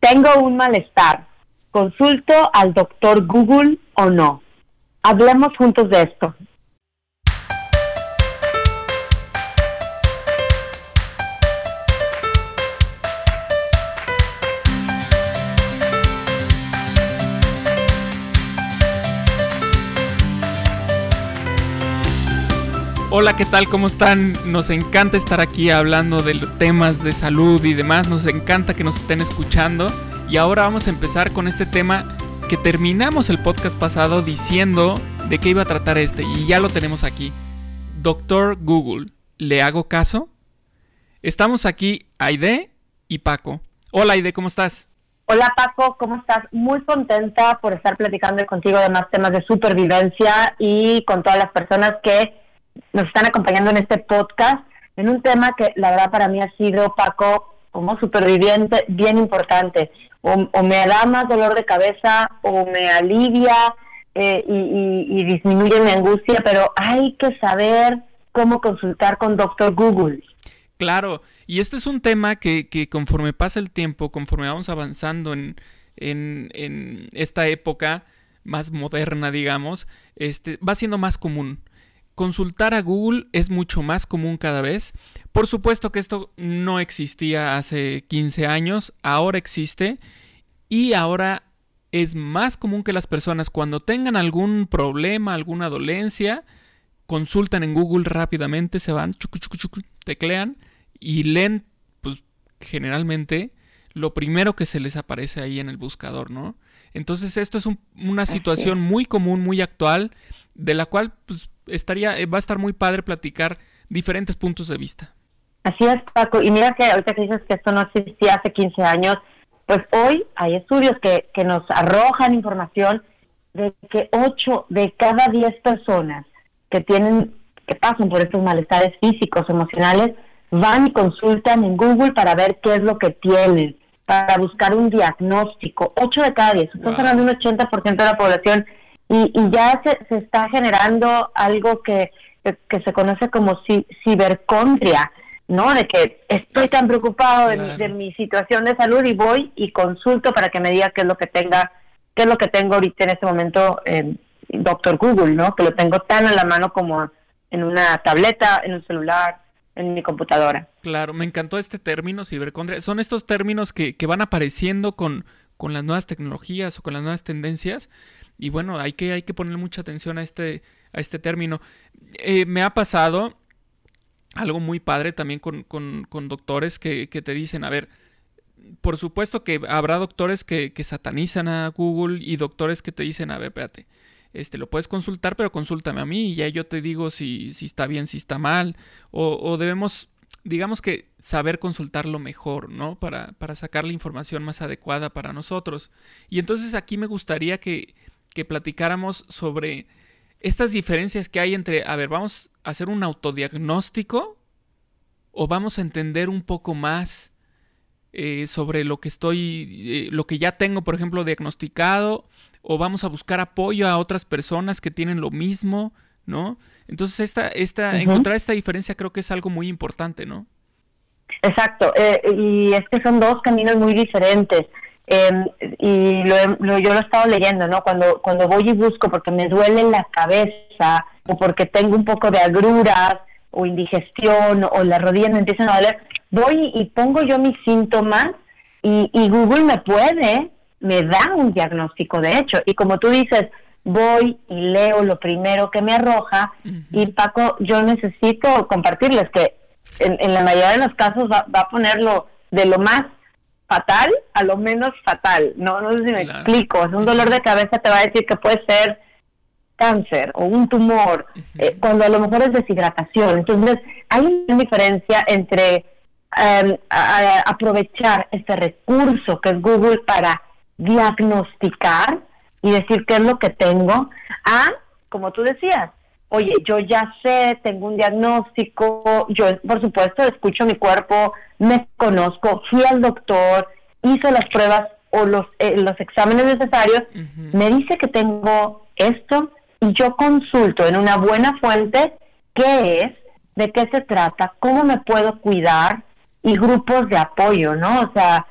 Tengo un malestar. ¿Consulto al doctor Google o no? Hablemos juntos de esto. Hola, ¿qué tal? ¿Cómo están? Nos encanta estar aquí hablando de temas de salud y demás. Nos encanta que nos estén escuchando. Y ahora vamos a empezar con este tema que terminamos el podcast pasado diciendo de qué iba a tratar este. Y ya lo tenemos aquí. Doctor Google, ¿le hago caso? Estamos aquí Aide y Paco. Hola Aide, ¿cómo estás? Hola Paco, ¿cómo estás? Muy contenta por estar platicando contigo de más temas de supervivencia y con todas las personas que nos están acompañando en este podcast en un tema que la verdad para mí ha sido, Paco, como superviviente, bien importante. O, me da más dolor de cabeza o me alivia eh, y, disminuye mi angustia, pero hay que saber cómo consultar con Doctor Google. Claro, y este es un tema que, que conforme pasa el tiempo, conforme vamos avanzando en, en, en esta época más moderna, digamos, este, va siendo más común consultar a Google es mucho más común cada vez. Por supuesto que esto no existía hace 15 años, ahora existe y ahora es más común que las personas cuando tengan algún problema, alguna dolencia, consultan en Google rápidamente, se van, teclean y leen, pues generalmente lo primero que se les aparece ahí en el buscador, ¿no? Entonces esto es una situación muy común, muy actual, de la cual pues, estaría, eh, va a estar muy padre platicar diferentes puntos de vista. Así es, Paco. Y mira que ahorita que dices que esto no existía hace 15 años, pues hoy hay estudios que, que nos arrojan información de que 8 de cada 10 personas que tienen, que pasan por estos malestares físicos, emocionales, van y consultan en Google para ver qué es lo que tienen, para buscar un diagnóstico. 8 de cada 10. Estamos hablando de un 80% de la población y, ya se, se, está generando algo que, que, se conoce como ci, cibercondria, ¿no? De que estoy tan preocupado de, mi, situación de salud y voy y consulto para que me diga qué es lo que tenga, qué es lo que tengo ahorita en este momento, eh, doctor Google, ¿no? Que lo tengo tan a la mano como en una tableta, en un celular, en mi computadora. Claro, me encantó este término cibercondria. Son estos términos que, que van apareciendo con, con las nuevas tecnologías o con las nuevas tendencias y bueno, hay que, hay que poner mucha atención a este, a este término. Eh, me ha pasado algo muy padre también con, con, doctores que, que, te dicen, a ver, por supuesto que habrá doctores que, que, satanizan a Google y doctores que te dicen, a ver, espérate, este, lo puedes consultar, pero consúltame a mí y ya yo te digo si, si está bien, si está mal, o, o debemos digamos que saber consultarlo mejor, ¿no? Para, para, sacar la información más adecuada para nosotros. Y entonces aquí me gustaría que, que platicáramos sobre estas diferencias que hay entre, a ver, vamos a hacer un autodiagnóstico o vamos a entender un poco más eh, sobre lo que estoy, eh, lo que ya tengo, por ejemplo, diagnosticado, o vamos a buscar apoyo a otras personas que tienen lo mismo, ¿no? Entonces, esta, esta, encontrar esta diferencia creo que es algo muy importante, ¿no? Exacto, eh, y es que son dos caminos muy diferentes. Em, y lo, yo lo he estado leyendo, ¿no? Cuando, cuando voy y busco porque me duele la cabeza o porque tengo un poco de agruras o indigestión o las rodillas me empiezan a doler, voy y pongo yo mis síntomas y, y Google me puede, me da un diagnóstico de hecho. Y como tú dices, voy y leo lo primero que me arroja y Paco, yo necesito compartirles que en, en la mayoría de los casos va, va a ponerlo de lo más fatal a lo menos fatal. No, no sé si me explico. Es un dolor de cabeza te va a decir que puede ser cáncer o un tumor, eh, cuando a lo mejor es deshidratación. Entonces, hay una diferencia entre em, aprovechar este recurso que es Google para diagnosticar y decir qué es lo que tengo, a, como tú decías, oye, yo ya sé, tengo un diagnóstico, yo por supuesto escucho mi cuerpo, me conozco, fui al doctor, hizo las pruebas o los, eh, los exámenes necesarios, me dice que tengo esto y yo consulto en una buena fuente qué es, de qué se trata, cómo me puedo cuidar y grupos de apoyo, ¿no? O sea,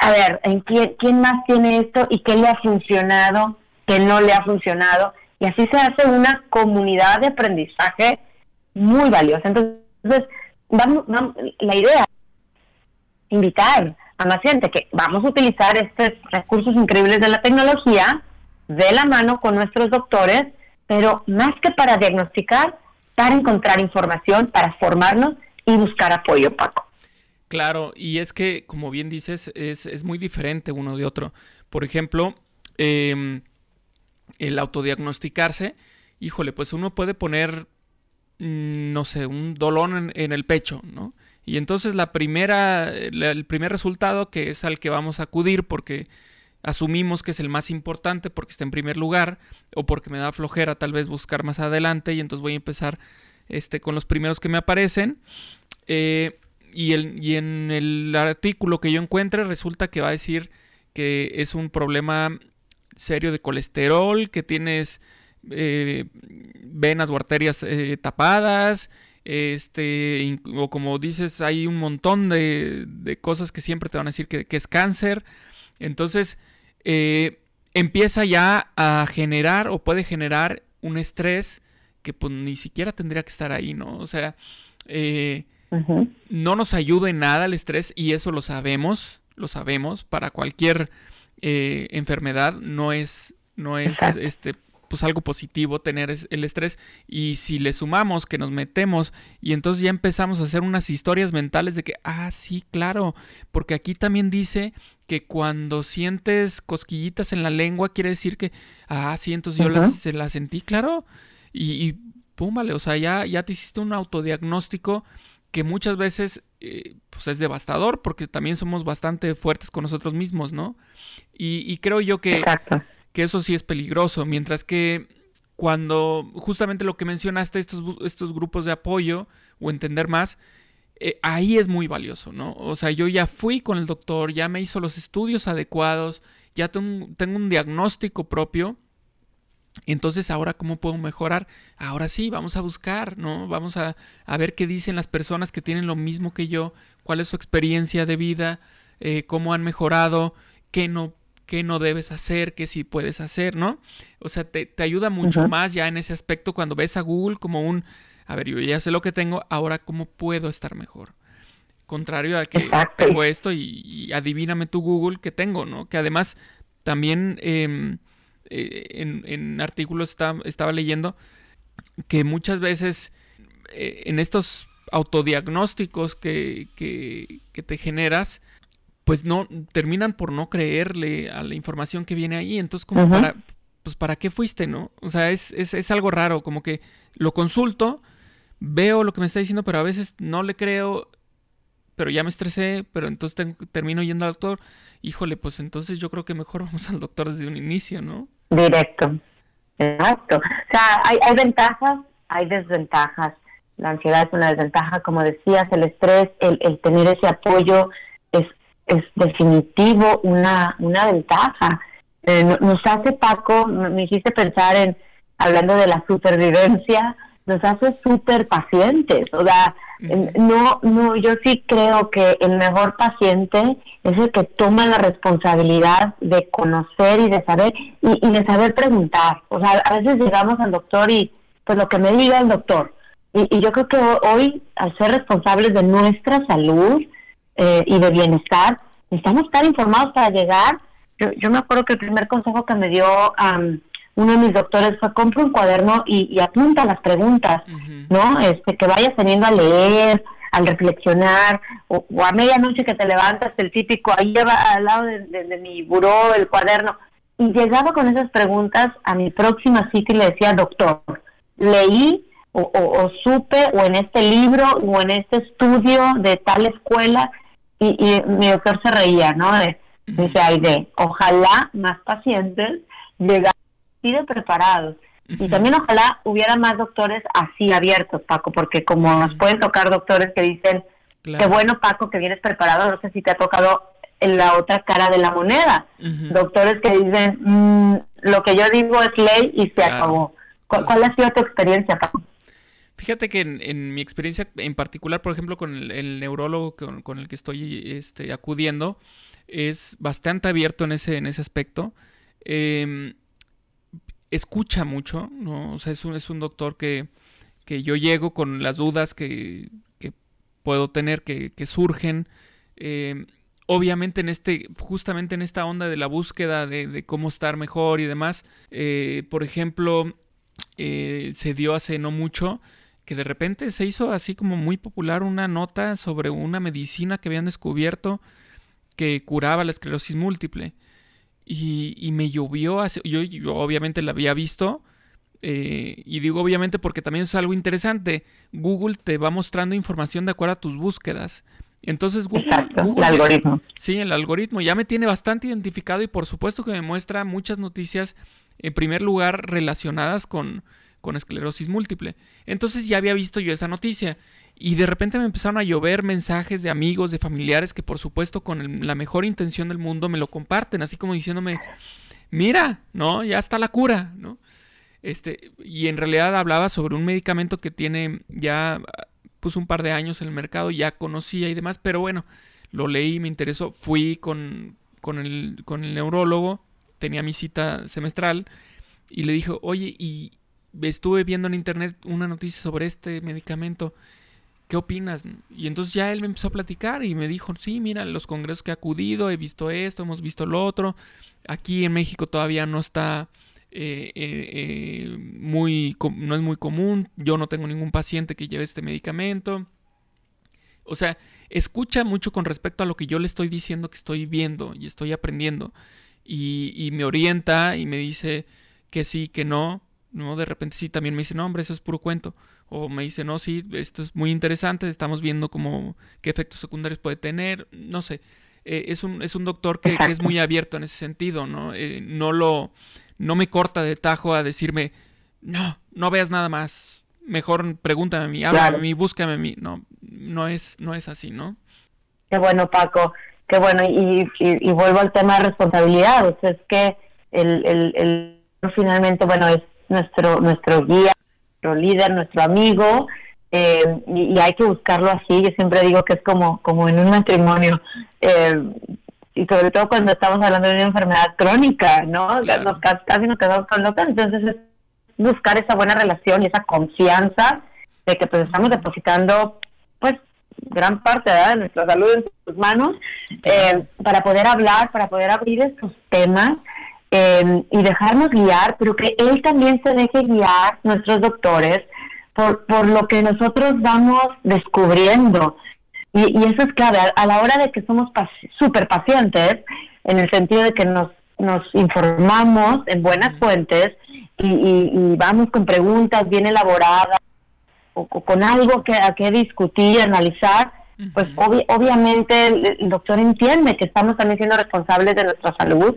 a ver, ¿en quién, quién más tiene esto y qué le ha funcionado, qué no le ha funcionado? Y así se hace una comunidad de aprendizaje muy valiosa. Entonces, vamos, la idea es invitar a más que vamos a utilizar estos recursos increíbles de la tecnología de la mano con nuestros doctores, pero más que para diagnosticar, para encontrar información, para formarnos y buscar apoyo, Paco. Claro, y es que, como bien dices, es, es muy diferente uno de otro. Por ejemplo, em, el autodiagnosticarse, híjole, pues uno puede poner, mm, no sé, un dolor en, el pecho, ¿no? Y entonces la primera, el primer resultado que es al que vamos a acudir porque asumimos que es el más importante porque está en primer lugar o porque me da flojera tal vez buscar más adelante y entonces voy a empezar este, con los primeros que me aparecen. Eh, y, el, y en el artículo que yo encuentre resulta que va a decir que es un problema serio de colesterol, que tienes eh, venas o arterias eh, tapadas, este, o como dices, hay un montón de, cosas que siempre te van a decir que, es cáncer. Entonces, eh, empieza ya a generar o puede generar un estrés que pues ni siquiera tendría que estar ahí, ¿no? O sea, no nos ayuda en nada el estrés y eso lo sabemos, lo sabemos, para cualquier eh, enfermedad no es, no es este, pues algo positivo tener el estrés. Y si le sumamos que nos metemos y entonces ya empezamos a hacer unas historias mentales de que, ah, sí, claro, porque aquí también dice que cuando sientes cosquillitas en la lengua quiere decir que, ah, sí, entonces yo la, se la sentí, claro, y, y pum, vale, o sea, ya, ya te hiciste un autodiagnóstico que muchas veces eh, pues es devastador porque también somos bastante fuertes con nosotros mismos, ¿no? Y, creo yo que, que, eso sí es peligroso, mientras que cuando justamente lo que mencionaste, estos, estos grupos de apoyo o entender más, eh, ahí es muy valioso, ¿no? O sea, yo ya fui con el doctor, ya me hizo los estudios adecuados, ya tengo, tengo un diagnóstico propio entonces, ahora, ¿cómo puedo mejorar? Ahora sí, vamos a buscar, ¿no? Vamos a, ver qué dicen las personas que tienen lo mismo que yo, cuál es su experiencia de vida, eh, cómo han mejorado, qué no, qué no debes hacer, qué sí puedes hacer, ¿no? O sea, te, ayuda mucho más ya en ese aspecto cuando ves a Google como un, a ver, yo ya sé lo que tengo, ahora, ¿cómo puedo estar mejor? Contrario a que tengo esto y, adivíname tu Google que tengo, ¿no? Que además también... Em, eh, en, artículos estaba leyendo que muchas veces eh, en estos autodiagnósticos que, que, te generas, pues no terminan por no creerle a la información que viene ahí. Entonces, como para, pues para qué fuiste, ¿no? O sea, es, es, es, algo raro, como que lo consulto, veo lo que me está diciendo, pero a veces no le creo, pero ya me estresé, pero entonces termino yendo al doctor. Híjole, pues entonces yo creo que mejor vamos al doctor desde un inicio, ¿no? Directo, exacto. O sea, hay, hay ventajas, hay desventajas. La ansiedad es una desventaja, como decías, el estrés, el, el tener ese apoyo es, es definitivo una, una ventaja. Eh, nos hace, Paco, me hiciste pensar en, hablando de la supervivencia, nos hace súper pacientes. O sea, no, no, yo sí creo que el mejor paciente es el que toma la responsabilidad de conocer y de saber y, de saber preguntar. O sea, a veces llegamos al doctor y pues lo que me diga el doctor. Y, yo creo que hoy, al ser responsables de nuestra salud eh, y de bienestar, necesitamos estar informados para llegar. Yo, yo me acuerdo que el primer consejo que me dio uno de mis doctores fue compra un cuaderno y, apunta las preguntas, ¿no? Este, que vayas teniendo a leer, al reflexionar, o, a medianoche que te levantas, el típico, ahí lleva al lado de, mi buró el cuaderno. Y llegaba con esas preguntas a mi próxima cita y le decía, doctor, leí o, supe, o en este libro, o en este estudio de tal escuela, y, mi doctor se reía, ¿no? De, Dice, Aide, ojalá más pacientes llegaran preparados. Y también ojalá hubiera más doctores así abiertos, Paco, porque como nos pueden tocar doctores que dicen, qué bueno, Paco, que vienes preparado, no sé si te ha tocado en la otra cara de la moneda. Doctores que dicen, mm, lo que yo digo es ley y se acabó. ¿Cuál, ha sido tu experiencia, Paco? Fíjate que en, mi experiencia en particular, por ejemplo, con el, neurólogo con, el que estoy este, acudiendo, es bastante abierto en ese, en ese aspecto. Em, escucha mucho, ¿no? O sea, es un, es un doctor que, que yo llego con las dudas que, que puedo tener, que, que surgen. Em, obviamente en este, justamente en esta onda de la búsqueda de, cómo estar mejor y demás, eh, por ejemplo, eh, se dio hace no mucho que de repente se hizo así como muy popular una nota sobre una medicina que habían descubierto que curaba la esclerosis múltiple. Y, me llovió, yo, yo, obviamente la había visto, eh, y digo obviamente porque también es algo interesante, Google te va mostrando información de acuerdo a tus búsquedas. Entonces Google, el algoritmo. Sí, el algoritmo ya me tiene bastante identificado y por supuesto que me muestra muchas noticias, en primer lugar, relacionadas con, con esclerosis múltiple. Entonces ya había visto yo esa noticia y de repente me empezaron a llover mensajes de amigos, de familiares que por supuesto con la mejor intención del mundo me lo comparten, así como diciéndome, mira, ¿no? Ya está la cura, ¿no? Este, y en realidad hablaba sobre un medicamento que tiene ya puso un par de años en el mercado, ya conocía y demás, pero bueno, lo leí, me interesó, fui con, con, el, con el neurólogo, tenía mi cita semestral y le dije, oye, y estuve viendo en internet una noticia sobre este medicamento, ¿qué opinas? Y entonces ya él me empezó a platicar y me dijo, sí, mira, los congresos que he acudido, he visto esto, hemos visto lo otro, aquí en México todavía no está eh, eh, eh, muy, no es muy común, yo no tengo ningún paciente que lleve este medicamento. O sea, escucha mucho con respecto a lo que yo le estoy diciendo que estoy viendo y estoy aprendiendo. Y, me orienta y me dice que sí, que no. ¿No? De repente sí, también me dice, no, hombre, eso es puro cuento. O me dice, no, sí, esto es muy interesante, estamos viendo cómo, qué efectos secundarios puede tener. No sé, es, un, es un doctor que, es muy abierto en ese sentido, ¿no? no lo no me corta de tajo a decirme, no, no veas nada más, mejor pregúntame a mí, háblame a mí, búscame a mí. No, no es, no es así, ¿no? Qué bueno, Paco, qué bueno. Y, y, vuelvo al tema de responsabilidad, o sea, es que el, el, el finalmente, bueno, es nuestro, nuestro guía, nuestro líder, nuestro amigo, eh, y, hay que buscarlo así. Yo siempre digo que es como, como en un matrimonio. Eh, y sobre todo cuando estamos hablando de una enfermedad crónica, ¿no? Nos, casi nos quedamos con locas, entonces es buscar esa buena relación y esa confianza de que pues estamos depositando pues gran parte de nuestra salud en sus manos eh, para poder hablar, para poder abrir estos temas eh, y dejarnos guiar, pero que él también se deje guiar, nuestros doctores, por, por lo que nosotros vamos descubriendo. Y, eso es clave, a, la hora de que somos súper pacientes, en el sentido de que nos, nos informamos en buenas fuentes y, vamos con preguntas bien elaboradas o, con algo que, a que discutir, analizar, pues obviamente el, doctor entiende que estamos también siendo responsables de nuestra salud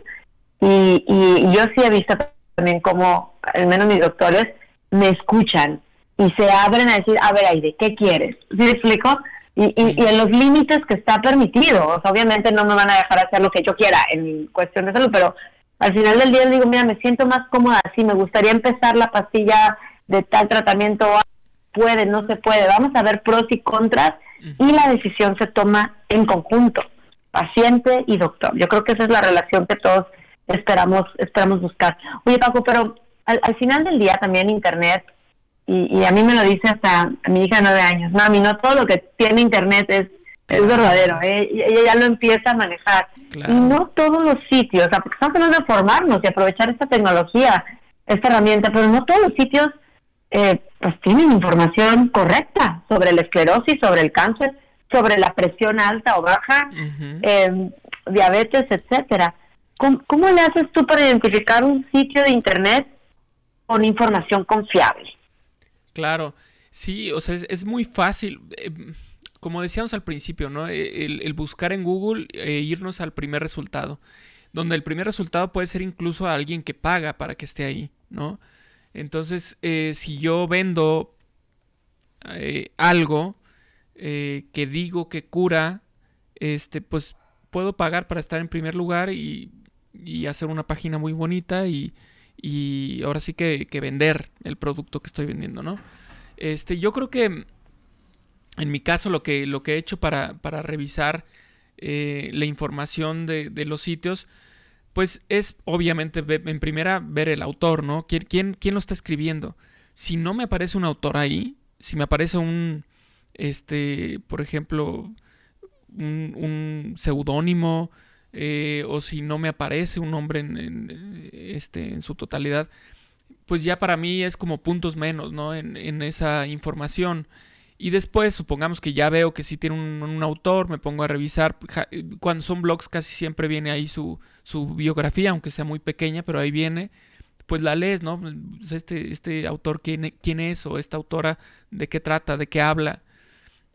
y, y yo sí he visto también como, al menos mis doctores, me escuchan y se abren a decir, a ver, Aide, ¿qué quieres? ¿Sí me explico? y, y, en los límites que está permitido. obviamente no me van a dejar hacer lo que yo quiera en cuestión de salud, pero al final del día digo, mira, me siento más cómoda así, me gustaría empezar la pastilla de tal tratamiento, puede, no se puede, vamos a ver pros y contras y la decisión se toma en conjunto, paciente y doctor. Yo creo que esa es la relación que todos esperamos esperamos buscar. Oye Paco, pero al, al final del día también Internet y, a mí me lo dice hasta mi hija de nueve años, mami, no todo lo que tiene internet es, es verdadero, ¿eh? ella ya lo empieza a manejar. Y no todos los sitios, o sea, porque estamos hablando de formarnos y aprovechar esta tecnología, esta herramienta, pero no todos los sitios eh, pues tienen información correcta sobre la esclerosis, sobre el cáncer, sobre la presión alta o baja, em, diabetes, etcétera. ¿Cómo, ¿Cómo le haces tú para identificar un sitio de internet con información confiable? Claro, sí, o sea, es, muy fácil. Eh, como decíamos al principio, ¿no? E, el, buscar en Google e irnos al primer resultado. Donde el primer resultado puede ser incluso a alguien que paga para que esté ahí, ¿no? Entonces, eh, si yo vendo eh, algo que digo que cura, este, pues puedo pagar para estar en primer lugar y, y hacer una página muy bonita y, y ahora sí que, vender el producto que estoy vendiendo, ¿no? Este, yo creo que en mi caso lo que, lo que he hecho para, para revisar eh, la información de, de, los sitios, pues es obviamente en primera ver el autor, ¿no? ¿Quién, quién, quién lo está escribiendo? Si no me aparece un autor ahí, si me aparece un, este, por ejemplo, un, un seudónimo, eh, o si no me aparece un nombre en, este, en su totalidad, pues ya para mí es como puntos menos, ¿no? En, esa información. Y después, supongamos que ya veo que sí tiene un, autor, me pongo a revisar. Cuando son blogs casi siempre viene ahí su, su, biografía, aunque sea muy pequeña, pero ahí viene. Pues la lees, ¿no? Pues este, este autor, ¿quién, ¿quién, es? O esta autora, ¿de qué trata? ¿De qué habla?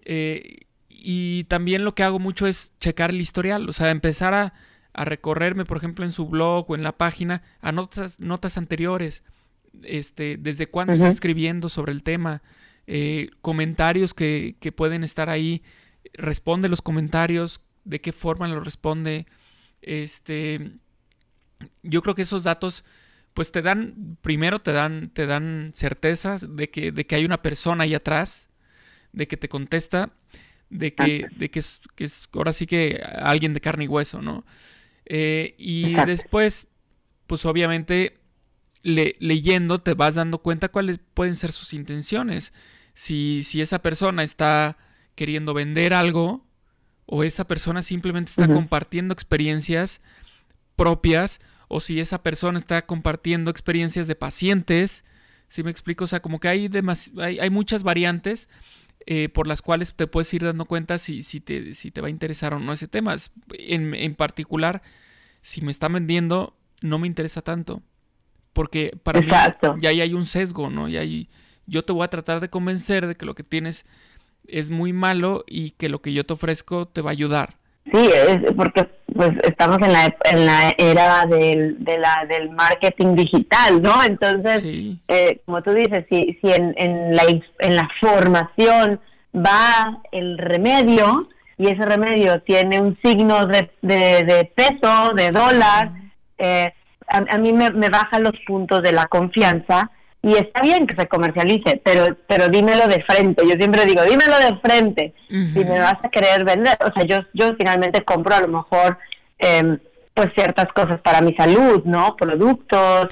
Eh, y también lo que hago mucho es checar el historial, o sea, empezar a, a recorrerme, por ejemplo, en su blog o en la página, a notas, notas anteriores. Este, desde cuándo está escribiendo sobre el tema eh, comentarios que, que, pueden estar ahí, responde los comentarios, de qué forma los responde. Este, yo creo que esos datos, pues te dan, primero te dan, te dan certezas de que, de que hay una persona ahí atrás, de que te contesta, de que, de que, es, que es ahora sí que alguien de carne y hueso, ¿no? Eh, y después, pues obviamente leyendo te vas dando cuenta cuáles pueden ser sus intenciones si, si esa persona está queriendo vender algo o esa persona simplemente está compartiendo experiencias propias o si esa persona está compartiendo experiencias de pacientes. Si me explico, o sea, como que hay, hay, hay, muchas variantes eh, por las cuales te puedes ir dando cuenta si, si, te, si te va a interesar o no ese tema. En, en particular, si me está vendiendo, no me interesa tanto. Porque para mí ya hay un sesgo, ¿no? Ya hay, yo te voy a tratar de convencer de que lo que tienes es muy malo y que lo que yo te ofrezco te va a ayudar. Sí, es porque pues estamos en la, en la era del, de la, del marketing digital, ¿no? Entonces, eh, como tú dices, si, si en, en, la, en la formación va el remedio y ese remedio tiene un signo de, de, peso, de dólar, eh, a, a, mí me, me baja los puntos de la confianza y está bien que se comercialice, pero pero dímelo de frente. Yo siempre digo, dímelo de frente. Si me vas a querer vender, o sea, yo yo finalmente compro a lo mejor eh, pues ciertas cosas para mi salud, ¿no? Productos.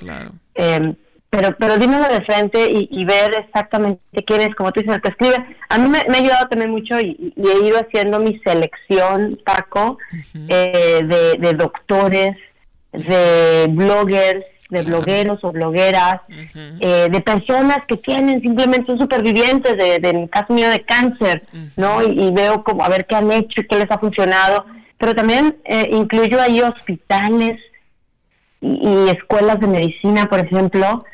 Eh, pero pero dímelo de frente y, ver exactamente quién es, como tú dices, que escribe. A mí me, ha ayudado también mucho y, he ido haciendo mi selección, Paco, eh, de, de doctores, de bloggers, de blogueros o blogueras, eh, de personas que tienen simplemente son supervivientes de, de caso mío de cáncer, ¿no? Y, veo como a ver qué han hecho y qué les ha funcionado, pero también eh, incluyo ahí hospitales y, escuelas de medicina, por ejemplo,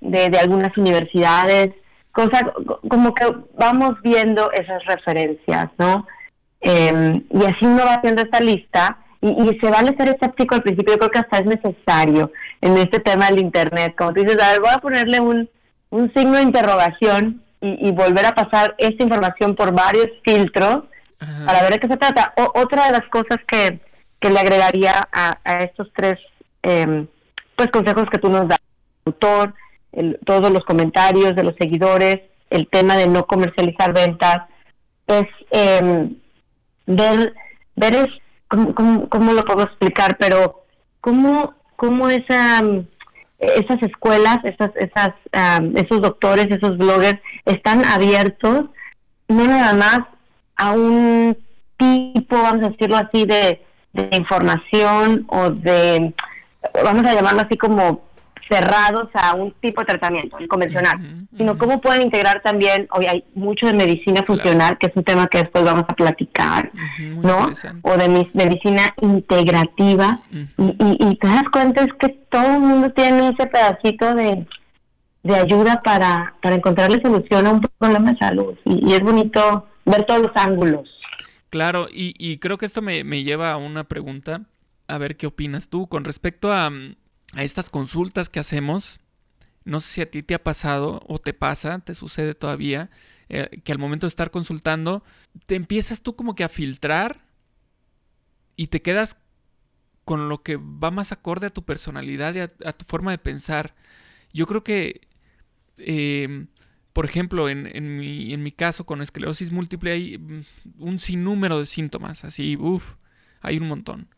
de, de algunas universidades, cosas como que vamos viendo esas referencias, ¿no? Em, y así uno va haciendo esta lista y, se vale ser escéptico al principio, yo creo que hasta es necesario en este tema del Internet. Como tú dices, a ver, voy a ponerle un, un signo de interrogación y, volver a pasar esta información por varios filtros para ver de qué se trata. otra de las cosas que, que le agregaría a, a estos tres eh, pues consejos que tú nos das, autor, el, todos los comentarios de los seguidores, el tema de no comercializar ventas, es eh, ver, ver es, ¿cómo, cómo, lo puedo explicar? Pero cómo, cómo esa, esas escuelas, esas, esas, esos doctores, esos bloggers están abiertos no nada más a un tipo, vamos a decirlo así, de, de información o de, vamos a llamarlo así como cerrados a un tipo de tratamiento, el convencional, sino cómo pueden integrar también, hoy hay mucho de medicina funcional, que es un tema que después vamos a platicar, ¿no? O de medicina integrativa, y, te das cuenta es que todo el mundo tiene ese pedacito de, ayuda para, para encontrarle solución a un problema de salud, y, es bonito ver todos los ángulos. Claro, y, y creo que esto me, me lleva a una pregunta, a ver qué opinas tú con respecto a a estas consultas que hacemos, no sé si a ti te ha pasado o te pasa, te sucede todavía, eh, que al momento de estar consultando, te empiezas tú como que a filtrar y te quedas con lo que va más acorde a tu personalidad y a, tu forma de pensar. Yo creo que em, por ejemplo, en, mi, en mi caso con esclerosis múltiple hay mm, un sinnúmero de síntomas, así, uff, hay un montón.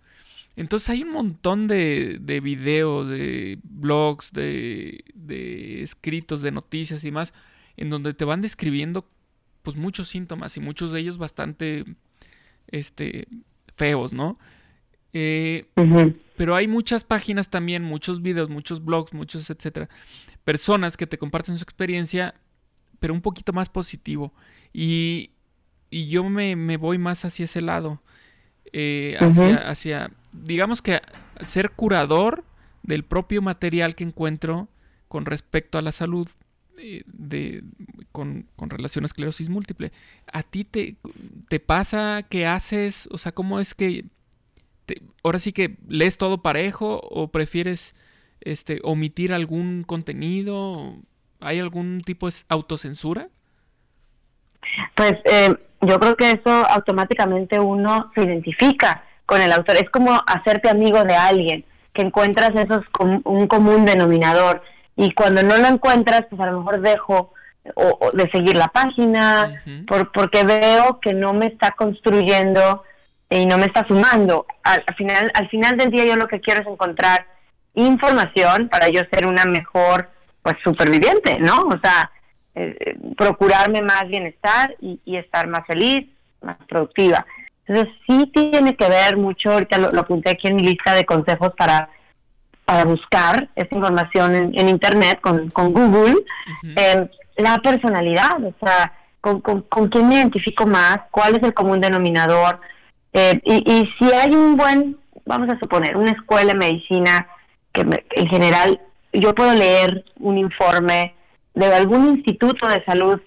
Entonces hay un montón de, de videos, de blogs, de, de escritos, de noticias y más, en donde te van describiendo pues muchos síntomas y muchos de ellos bastante este, feos, ¿no? Eh, pero hay muchas páginas también, muchos videos, muchos blogs, muchos, etcétera, personas que te comparten su experiencia, pero un poquito más positivo. Y, y yo me, me, voy más hacia ese lado, eh, hacia, hacia, digamos que ser curador del propio material que encuentro con respecto a la salud eh, de, con, con, relación a esclerosis múltiple. ¿A ti te, te pasa que haces, o sea, cómo es que ahora sí que lees todo parejo o prefieres este, omitir algún contenido? ¿Hay algún tipo de autocensura? Pues eh, yo creo que eso automáticamente uno se identifica con el autor. Es como hacerte amigo de alguien, que encuentras esos un común denominador. Y cuando no lo encuentras, pues a lo mejor dejo o, de seguir la página, por, porque veo que no me está construyendo y no me está sumando. Al, final, al final del día yo lo que quiero es encontrar información para yo ser una mejor pues superviviente, ¿no? O sea, eh, eh, procurarme más bienestar y, estar más feliz, más productiva. Entonces sí tiene que ver mucho, ahorita lo, apunté aquí en mi lista de consejos para, para buscar esta información en, Internet con, con Google, eh, la personalidad, o sea, con, con, con quién me identifico más, cuál es el común denominador, eh, y, si hay un buen, vamos a suponer, una escuela de medicina que en general yo puedo leer un informe de algún instituto de salud,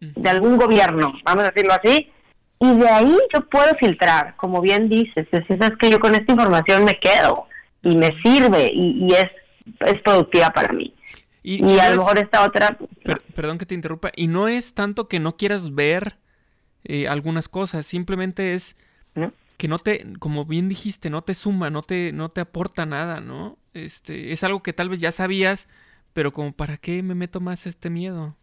de algún gobierno, vamos a decirlo así, y de ahí yo puedo filtrar, como bien dices, es, es que yo con esta información me quedo y me sirve y, es, es productiva para mí. Y, a lo mejor esta otra... perdón que te interrumpa, y no es tanto que no quieras ver eh, algunas cosas, simplemente es que no te, como bien dijiste, no te suma, no te, no te aporta nada, ¿no? Este, es algo que tal vez ya sabías, pero como para qué me meto más este miedo.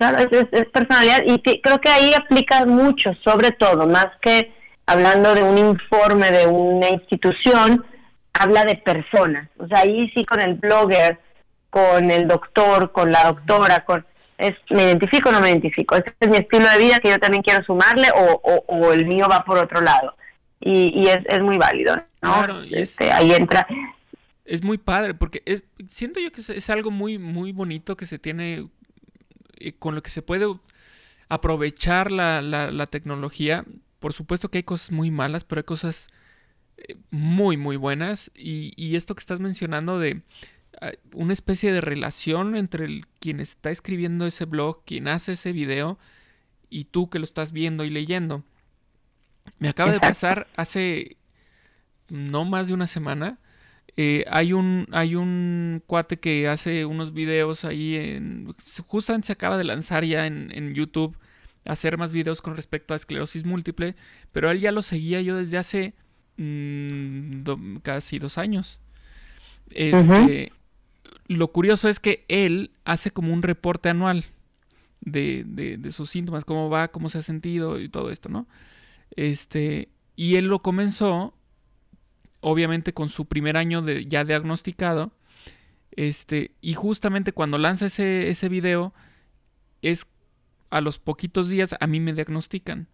Claro, es, personalidad y creo que ahí aplica mucho, sobre todo, más que hablando de un informe de una institución, habla de personas. O sea, ahí sí con el blogger, con el doctor, con la doctora, con es me identifico o no me identifico. Este es mi estilo de vida que yo también quiero sumarle o, o, el mío va por otro lado. Y, y es, es, muy válido, ¿no? Claro, este, ahí entra. Es muy padre porque es, siento yo que es, algo muy, muy bonito que se tiene, eh, con lo que se puede aprovechar la, la, la tecnología. Por supuesto que hay cosas muy malas, pero hay cosas eh, muy, muy buenas. Y, y esto que estás mencionando de una especie de relación entre el, quien está escribiendo ese blog, quien hace ese video y tú que lo estás viendo y leyendo. Me acaba de pasar hace no más de una semana. Eh, hay un hay un cuate que hace unos videos ahí en justamente se acaba de lanzar ya en, en YouTube hacer más videos con respecto a esclerosis múltiple, pero él ya lo seguía yo desde hace mm, casi dos años. Este, lo curioso es que él hace como un reporte anual de, de, sus síntomas, cómo va, cómo se ha sentido y todo esto, ¿no? Este, y él lo comenzó, obviamente con su primer año de, ya diagnosticado, este, y justamente cuando lanza ese, ese video, es a los poquitos días a mí me diagnostican.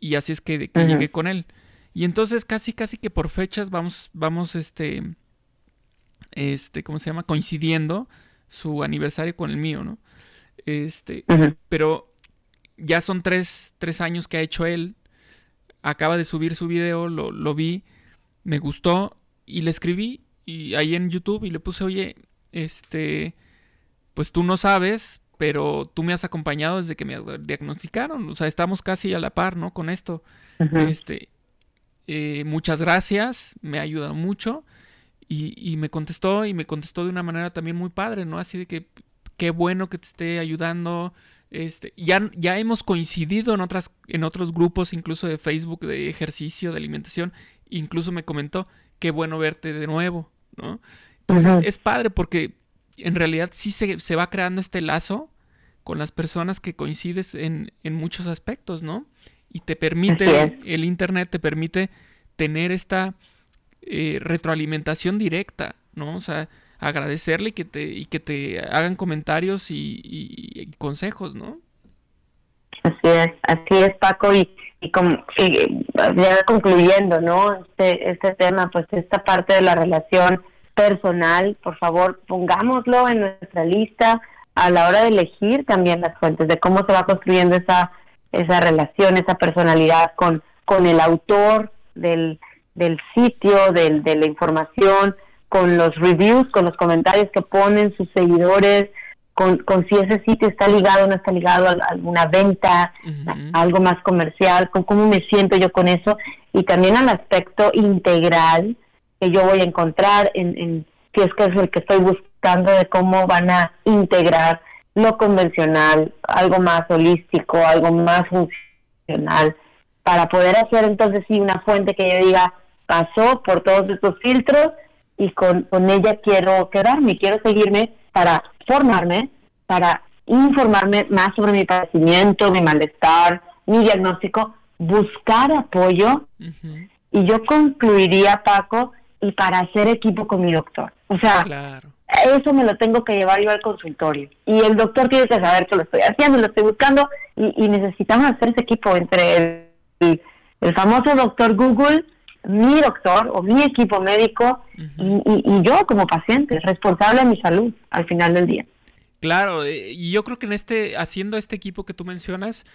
Y así es que, llegué con él. Y entonces casi, casi que por fechas vamos, vamos, este, este, ¿cómo se llama? Coincidiendo su aniversario con el mío, ¿no? Este, pero ya son tres, tres, años que ha hecho él. Acaba de subir su video, lo, lo, vi, me gustó y le escribí y ahí en YouTube y le puse, oye, este, pues tú no sabes, pero tú me has acompañado desde que me diagnosticaron, o sea, estamos casi a la par, ¿no? Con esto. Este, eh, muchas gracias, me ha ayudado mucho y, me contestó y me contestó de una manera también muy padre, ¿no? Así de que qué bueno que te esté ayudando. Este, ya, ya hemos coincidido en otras, en otros grupos, incluso de Facebook, de ejercicio, de alimentación. Incluso me comentó, qué bueno verte de nuevo, ¿no? es padre porque en realidad sí se, se, va creando este lazo con las personas que coincides en, en muchos aspectos, ¿no? Y te permite, el Internet te permite tener esta eh, retroalimentación directa, ¿no? O sea, agradecerle y que te, y que te hagan comentarios y, consejos, ¿no? Así es, así es, Paco, y, y, ya concluyendo, ¿no? Este, este tema, pues esta parte de la relación personal, por favor, pongámoslo en nuestra lista a la hora de elegir también las fuentes, de cómo se va construyendo esa, esa relación, esa personalidad con, con el autor del, del sitio, del, de la información, con los reviews, con los comentarios que ponen sus seguidores, con, con si ese sitio está ligado o no está ligado a alguna venta, algo más comercial, con cómo me siento yo con eso. Y también al aspecto integral que yo voy a encontrar en, en si es que es el que estoy buscando de cómo van a integrar lo convencional, algo más holístico, algo más funcional, para poder hacer entonces sí una fuente que yo diga pasó por todos estos filtros y con, con ella quiero quedarme, quiero seguirme para formarme, para informarme más sobre mi padecimiento, mi malestar, mi diagnóstico, buscar apoyo y yo concluiría, Paco, y para hacer equipo con mi doctor. O sea, eso me lo tengo que llevar yo al consultorio. Y el doctor tiene que saber que lo estoy haciendo, lo estoy buscando y, necesitamos hacer ese equipo entre el, el famoso doctor Google mi doctor o mi equipo médico y, yo como paciente, responsable de mi salud al final del día. Claro, eh, y yo creo que en este, haciendo este equipo que tú mencionas,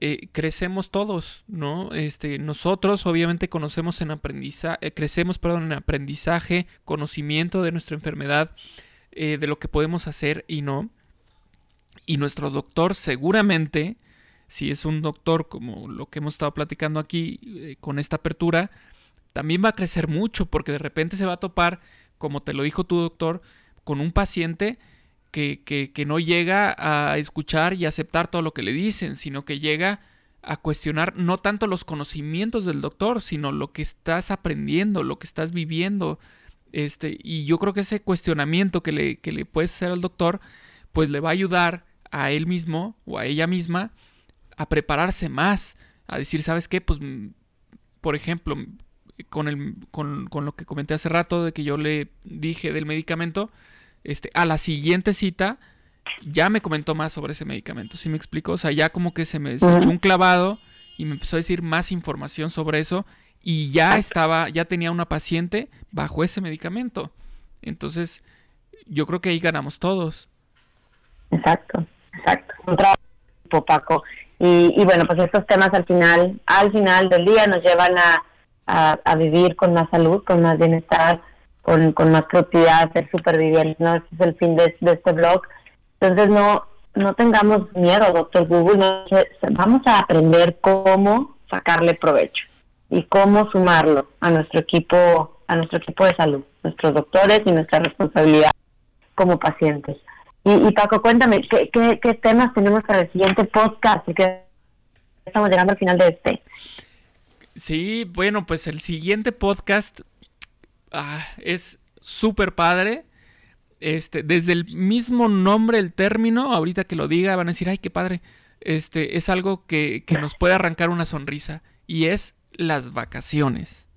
eh, crecemos todos, ¿no? Este, nosotros obviamente conocemos en aprendizaje, eh, crecemos, perdón, en aprendizaje, conocimiento de nuestra enfermedad, de lo que podemos hacer y no. Y nuestro doctor seguramente, si es un doctor como lo que hemos estado platicando aquí con esta apertura, también va a crecer mucho porque de repente se va a topar, como te lo dijo tu doctor, con un paciente que, que, no llega a escuchar y aceptar todo lo que le dicen, sino que llega a cuestionar no tanto los conocimientos del doctor, sino lo que estás aprendiendo, lo que estás viviendo. Este, y yo creo que ese cuestionamiento que le, que le puedes hacer al doctor, pues le va a ayudar a él mismo o a ella misma a prepararse más, a decir, ¿sabes qué? Pues, mm, por ejemplo, con, el, con, con, lo que comenté hace rato de que yo le dije del medicamento, este, a la siguiente cita ya me comentó más sobre ese medicamento, ¿sí me explico? O sea, ya como que se me echó un clavado y me empezó a decir más información sobre eso y ya estaba, ya tenía una paciente bajo ese medicamento. Entonces, yo creo que ahí ganamos todos. Exacto, exacto. Un trabajo, Paco. Y, y bueno, pues estos temas al final, al final del día nos llevan a a, vivir con más salud, con más bienestar, con, con más propiedad, ser supervivientes, ¿no? Ese es el fin de, este blog. Entonces no, no tengamos miedo, doctor Google, vamos a aprender cómo sacarle provecho y cómo sumarlo a nuestro equipo, a nuestro equipo de salud, nuestros doctores y nuestra responsabilidad como pacientes. Y, Paco, cuéntame, ¿qué, ¿qué, qué, temas tenemos para el siguiente podcast? Porque estamos llegando al final de este. Sí, bueno, pues el siguiente podcast ah, es súper padre. Este, desde el mismo nombre, el término, ahorita que lo diga, van a decir, ay, qué padre. Este, es algo que, que nos puede arrancar una sonrisa. Y es las vacaciones.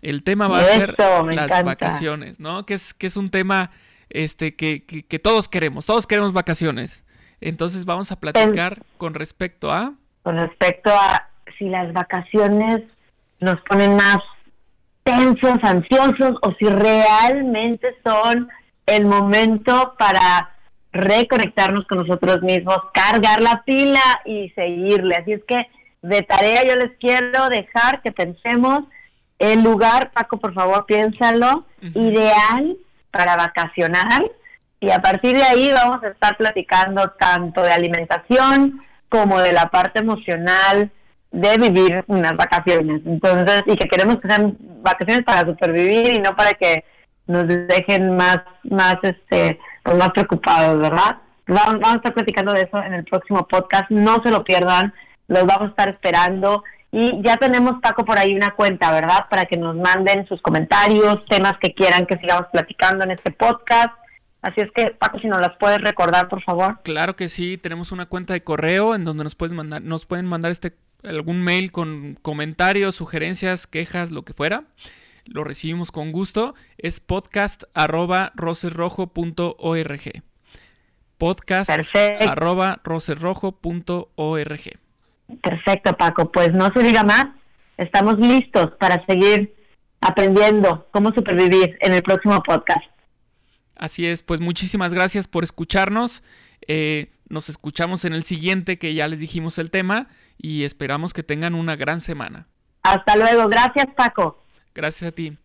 El tema va a ser las vacaciones, ¿no? Que es, que es un tema este, que, que, que, todos queremos, todos queremos vacaciones. Entonces vamos a platicar con respecto a... Con respecto a si las vacaciones nos ponen más tensos, ansiosos, o si realmente son el momento para reconectarnos con nosotros mismos, cargar la pila y seguirle. Así es que de tarea yo les quiero dejar que pensemos el lugar, Paco, por favor, piénsalo, ideal para vacacionar. Y a partir de ahí vamos a estar platicando tanto de alimentación como de la parte emocional, de vivir unas vacaciones. Entonces, y que queremos que sean vacaciones para supervivir y no para que nos dejen más, más, este, pues más preocupados, ¿verdad? Vamos, vamos a estar platicando de eso en el próximo podcast. No se lo pierdan. Los vamos a estar esperando. Y ya tenemos, Paco, por ahí una cuenta, ¿verdad? Para que nos manden sus comentarios, temas que quieran que sigamos platicando en este podcast. Así es que, Paco, si nos las puedes recordar, por favor. Claro que sí, tenemos una cuenta de correo en donde nos, puedes mandar, nos pueden mandar este algún mail con comentarios, sugerencias, quejas, lo que fuera. Lo recibimos con gusto. Es podcast arroba roserrojo.org. Podcast arroba roserrojo.org. Perfecto, Paco. Pues no se diga más. Estamos listos para seguir aprendiendo cómo supervivir en el próximo podcast. Así es, pues muchísimas gracias por escucharnos. Eh, nos escuchamos en el siguiente que ya les dijimos el tema y esperamos que tengan una gran semana. Hasta luego, gracias Paco. Gracias a ti.